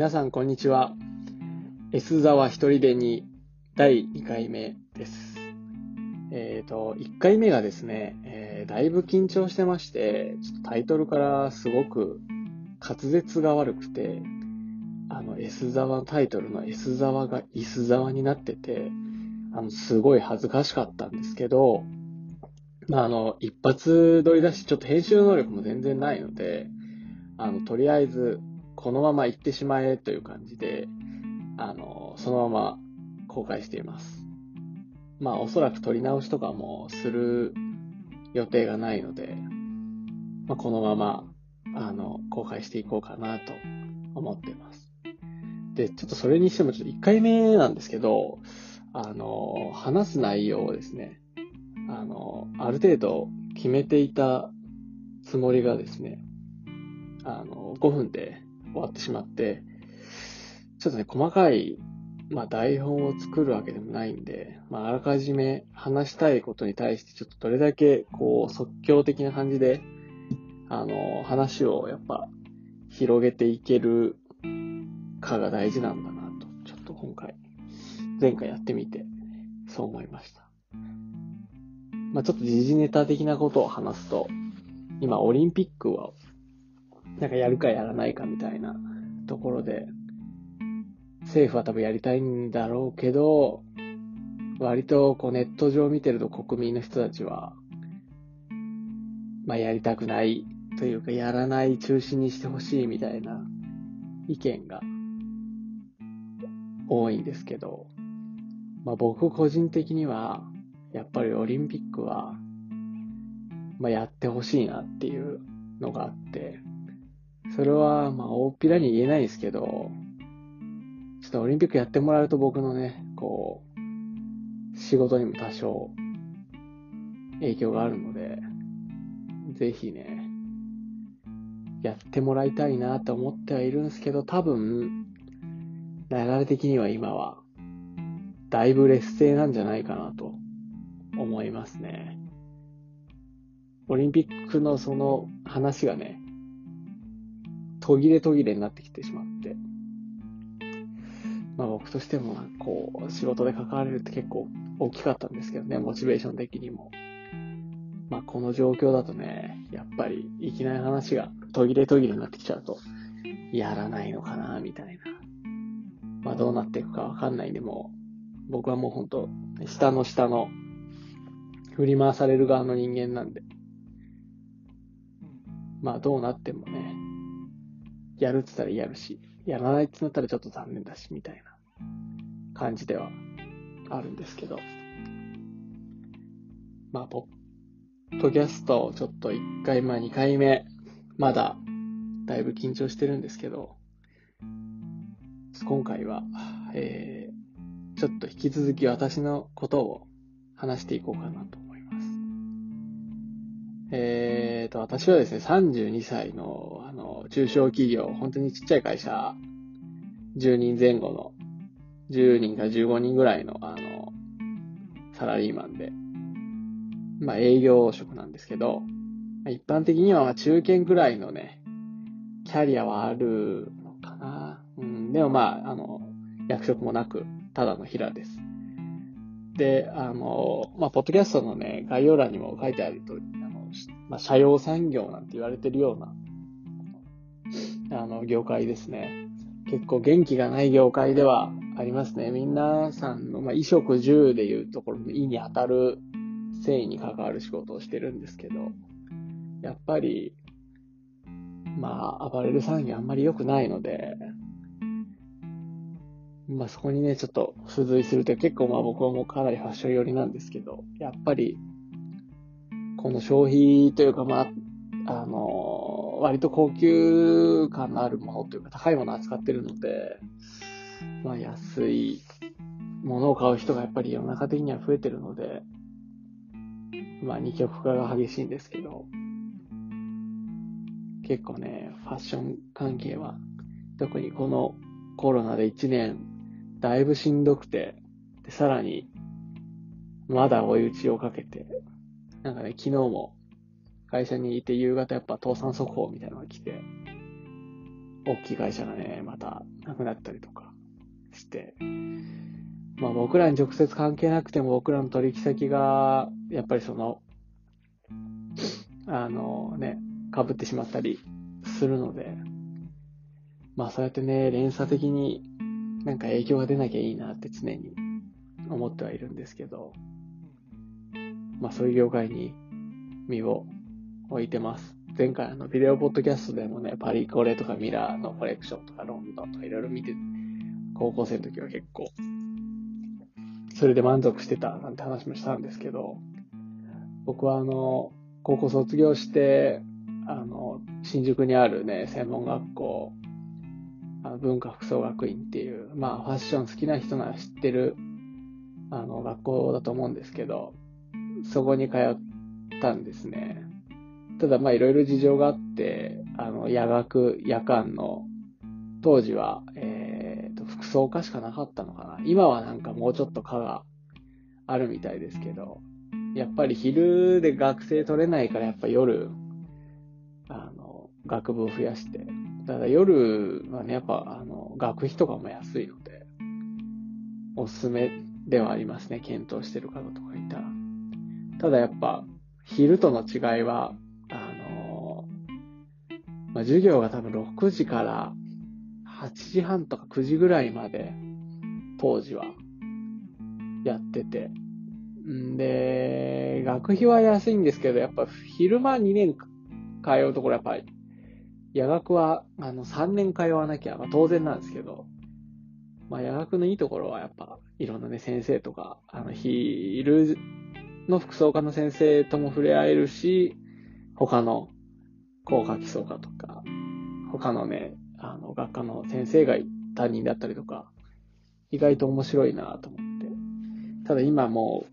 皆さんこんにちは。S 沢一人でに第2回目です。えっ、と、1回目がですね、えーだいぶ緊張してまして、ちょっとタイトルからすごく滑舌が悪くて、あの S 沢のタイトルの S 沢が S 沢になってて、あの、すごい恥ずかしかったんですけど、まあ、あの、一発撮りだし、ちょっと編集能力も全然ないので、あの、とりあえず、このまま行ってしまえという感じで、あの、そのまま公開しています。まあ、おそらく撮り直しとかもする予定がないので、まあ、このまま、あの、公開していこうかなと思っています。で、ちょっとそれにしても、ちょっと1回目なんですけど、あの、話す内容をですね、あの、ある程度決めていたつもりがですね、あの、5分で終わってしまって、ちょっとね、細かい、まあ、台本を作るわけでもないんで、まあ、あらかじめ話したいことに対して、ちょっとどれだけ、こう、即興的な感じで、あの、話をやっぱ、広げていけるかが大事なんだなと、ちょっと今回、前回やってみて、そう思いました。まあ、ちょっと時事ネタ的なことを話すと、今、オリンピックは、なんかやるかやらないかみたいなところで、政府は多分やりたいんだろうけど、割とこうネット上見てると国民の人たちは、まあやりたくないというか、やらない中止にしてほしいみたいな意見が多いんですけど、まあ僕個人的には、やっぱりオリンピックは、まあやってほしいなっていうのがあって、それはまあ大っぴらに言えないですけど、ちょっとオリンピックやってもらうと僕のね、こう、仕事にも多少影響があるので、ぜひね、やってもらいたいなと思ってはいるんですけど、多分、流れ的には今は、だいぶ劣勢なんじゃないかなと思いますね。オリンピックのその話がね、途切れ途切れになってきてしまって、まあ僕としても、こう、仕事で関われるって結構大きかったんですけどね、モチベーション的にも。まあこの状況だとね、やっぱりいきなり話が途切れ途切れになってきちゃうと、やらないのかな、みたいな。まあどうなっていくかわかんないで、も、僕はもう本当下の下の、振り回される側の人間なんで、まあどうなってもね、やるって言ったらやるし、やらないってなったらちょっと残念だし、みたいな感じではあるんですけど。まあ、ポッドキャストちょっと1回、まあ2回目、まだだいぶ緊張してるんですけど、今回は、えー、ちょっと引き続き私のことを話していこうかなと思います。えーと、私はですね、32歳の、中小企業、本当にちっちゃい会社、10人前後の、10人か15人ぐらいの、あの、サラリーマンで、まあ営業職なんですけど、一般的にはまあ中堅ぐらいのね、キャリアはあるのかな。うん、でもまあ、あの、役職もなく、ただの平です。で、あの、まあ、ポッドキャストのね、概要欄にも書いてある通り、あの、まあ、社用産業なんて言われてるような、あの、業界ですね。結構元気がない業界ではありますね。皆さんの、まあ、衣食住でいうところの意に当たる繊維に関わる仕事をしてるんですけど、やっぱり、まあ、暴れる産業あんまり良くないので、まあそこにね、ちょっと付随すると結構まあ僕はもうかなりファッション寄りなんですけど、やっぱり、この消費というかまあ、あの、割と高級感のあるものというか高いものを扱ってるので、まあ安いものを買う人がやっぱり世の中的には増えてるので、まあ二極化が激しいんですけど、結構ね、ファッション関係は、特にこのコロナで1年、だいぶしんどくて、で、さらに、まだ追い打ちをかけて、なんかね、昨日も会社にいて夕方やっぱ倒産速報みたいなのが来て、大きい会社がね、またなくなったりとかして、まあ僕らに直接関係なくても僕らの取引先が、やっぱりその、あのね、被ってしまったりするので、まあそうやってね、連鎖的になんか影響が出なきゃいいなって常に思ってはいるんですけど、まあそういう業界に身を置いてます。前回のビデオポッドキャストでもね、パリコレとかミラーのコレクションとかロンドンとかいろいろ見て、高校生の時は結構それで満足してたなんて話もしたんですけど、僕はあの、高校卒業して、あの、新宿にあるね、専門学校、あの文化服装学院っていう、まあファッション好きな人なら知ってる、あの、学校だと思うんですけど、そこに通ったんですね。ただまあいろいろ事情があって、あの、夜学、夜間の、当時は、え服装科しかなかったのかな。今はなんかもうちょっと科があるみたいですけど、やっぱり昼で学生取れないからやっぱ夜、あの、学部を増やして。ただ夜はね、やっぱあの、学費とかも安いので、おすすめではありますね。検討してる方とかいたら。ただやっぱ、昼との違いは、まあ、授業が多分6時から8時半とか9時ぐらいまで、当時は、やってて。んで、学費は安いんですけど、やっぱ昼間2年通うところやっぱり、夜学は、あの、3年通わなきゃ、まあ、当然なんですけど、まあ、夜学のいいところはやっぱ、いろんなね、先生とか、あの、昼の服装科の先生とも触れ合えるし、他の工科基礎科とか、他のね、あの、学科の先生が担任だったりとか、意外と面白いなと思って。ただ今も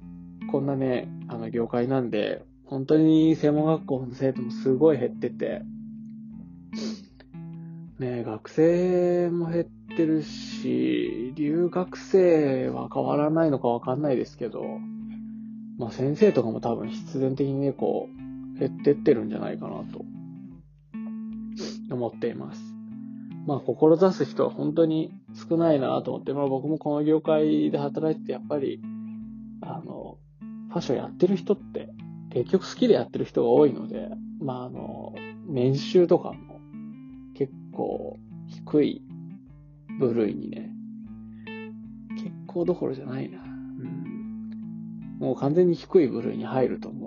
う、こんなね、あの、業界なんで、本当に専門学校の生徒もすごい減ってて、ね学生も減ってるし、留学生は変わらないのかわかんないですけど、まあ先生とかも多分必然的にね、こう、減ってってるんじゃないかなと思っています。まあ、志す人は本当に少ないなと思って、まあ僕もこの業界で働いててやっぱり、あの、ファッションやってる人って、結局好きでやってる人が多いので、まああの、年収とかも結構低い部類にね、結構どころじゃないな。うん。もう完全に低い部類に入ると思う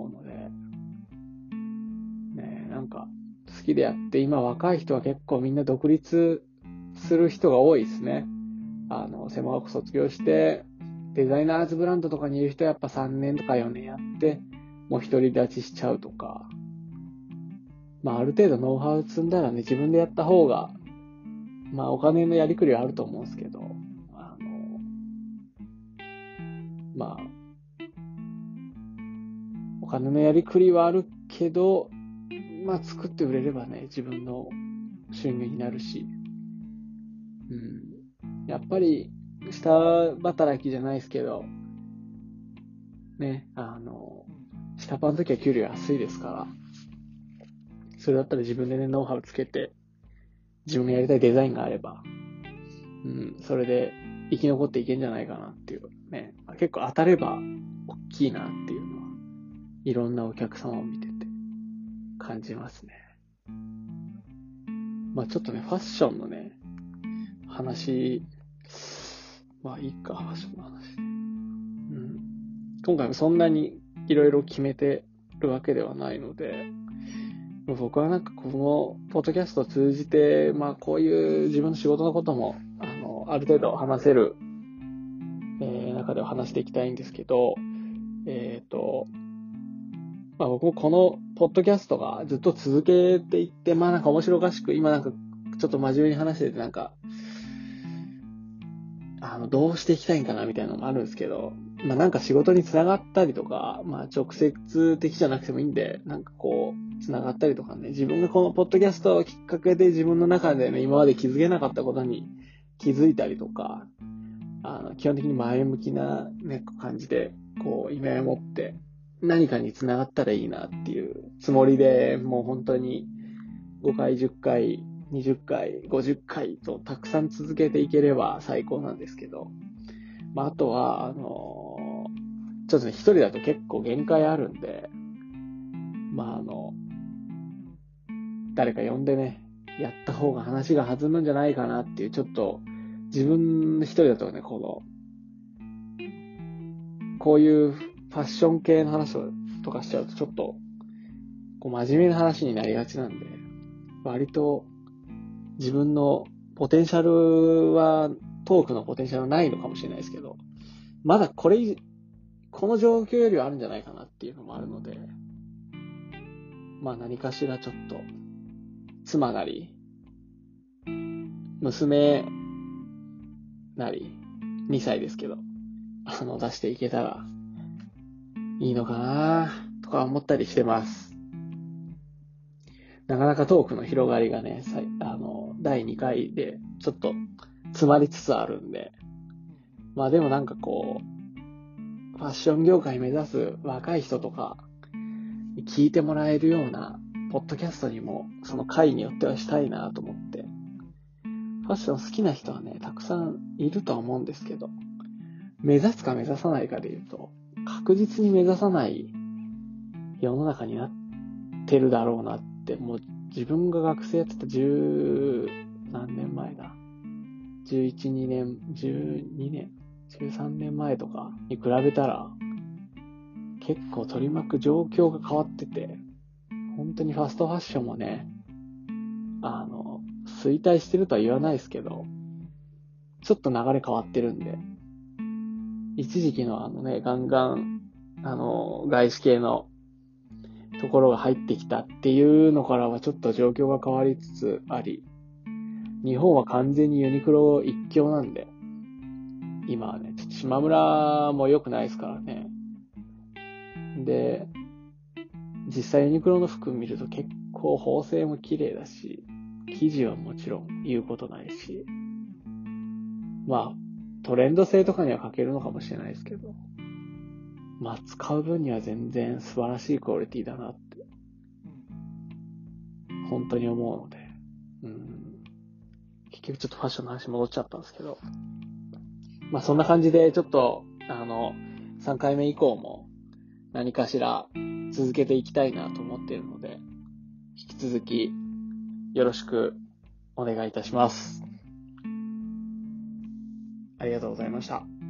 好きでやって、今若い人は結構みんな独立する人が多いですね。あの、専門学校卒業して、デザイナーズブランドとかにいる人はやっぱ3年とか4年やって、もう独り立ちしちゃうとか、まあある程度ノウハウ積んだらね、自分でやった方が、まあお金のやりくりはあると思うんですけど、あの、まあ、お金のやりくりはあるけど、まあ作って売れればね、自分の収入になるし、うん。やっぱり、下働きじゃないですけど、ね、あの、下パンの時は給料安いですから、それだったら自分でね、ノウハウつけて、自分がやりたいデザインがあれば、うん、それで生き残っていけんじゃないかなっていうね、結構当たれば大きいなっていうのは、いろんなお客様を見て、感じますね。まあちょっとね、ファッションのね、話、まあいいか、ファッションの話ね。うん。今回もそんなにいろいろ決めてるわけではないので、僕はなんかこのポッドキャストを通じて、まあこういう自分の仕事のことも、あの、ある程度話せる、えー、中では話していきたいんですけど、えっ、ー、と、まあ僕もこのポッドキャストがずっと続けていって、まあなんか面白おかしく、今なんかちょっと真面目に話しててなんか、あの、どうしていきたいんかなみたいなのもあるんですけど、まあなんか仕事につながったりとか、まあ直接的じゃなくてもいいんで、なんかこう、つながったりとかね、自分がこのポッドキャストをきっかけで自分の中でね、今まで気づけなかったことに気づいたりとか、あの、基本的に前向きなね、感じで、こう、夢を持って、何かに繋がったらいいなっていうつもりで、もう本当に5回、10回20回、50回とたくさん続けていければ最高なんですけど、まあ、あとは、あのー、ちょっとね、一人だと結構限界あるんで、まあ、あの、誰か呼んでね、やった方が話が弾むんじゃないかなっていう、ちょっと、自分一人だとね、この、こういうファッション系の話とかしちゃうと、ちょっと、こう真面目な話になりがちなんで、割と自分のポテンシャルは、トークのポテンシャルはないのかもしれないですけど、まだこれ、この状況よりはあるんじゃないかなっていうのもあるので、まあ何かしらちょっと、妻なり、娘なり、2歳ですけど、あの、出していけたら、いいのかなとか思ったりしてます。なかなかトークの広がりがね、あの、第2回でちょっと詰まりつつあるんで、まあでもなんかこう、ファッション業界目指す若い人とか、聞いてもらえるような、ポッドキャストにも、その回によってはしたいなと思って、ファッション好きな人はね、たくさんいるとは思うんですけど、目指すか目指さないかで言うと、確実に目指さない世の中になってるだろうなって、もう自分が学生やってた十何年前だ。11、2年、12年、13年前とかに比べたら、結構取り巻く状況が変わってて、本当にファストファッションもね、あの、衰退してるとは言わないですけど、ちょっと流れ変わってるんで、一時期のあのね、ガンガン、あの、外資系のところが入ってきたっていうのからはちょっと状況が変わりつつあり、日本は完全にユニクロ一強なんで、今はね、ちょっと島村も良くないですからね。で、実際ユニクロの服見ると結構縫製も綺麗だし、生地はもちろん言うことないし、まあ、トレンド性とかには欠けるのかもしれないですけど、まあ、使う分には全然素晴らしいクオリティだなって、本当に思うので、うん。結局ちょっとファッションの話戻っちゃったんですけど、まあそんな感じでちょっと、あの、3回目以降も何かしら続けていきたいなと思っているので、引き続きよろしくお願いいたします。ありがとうございました。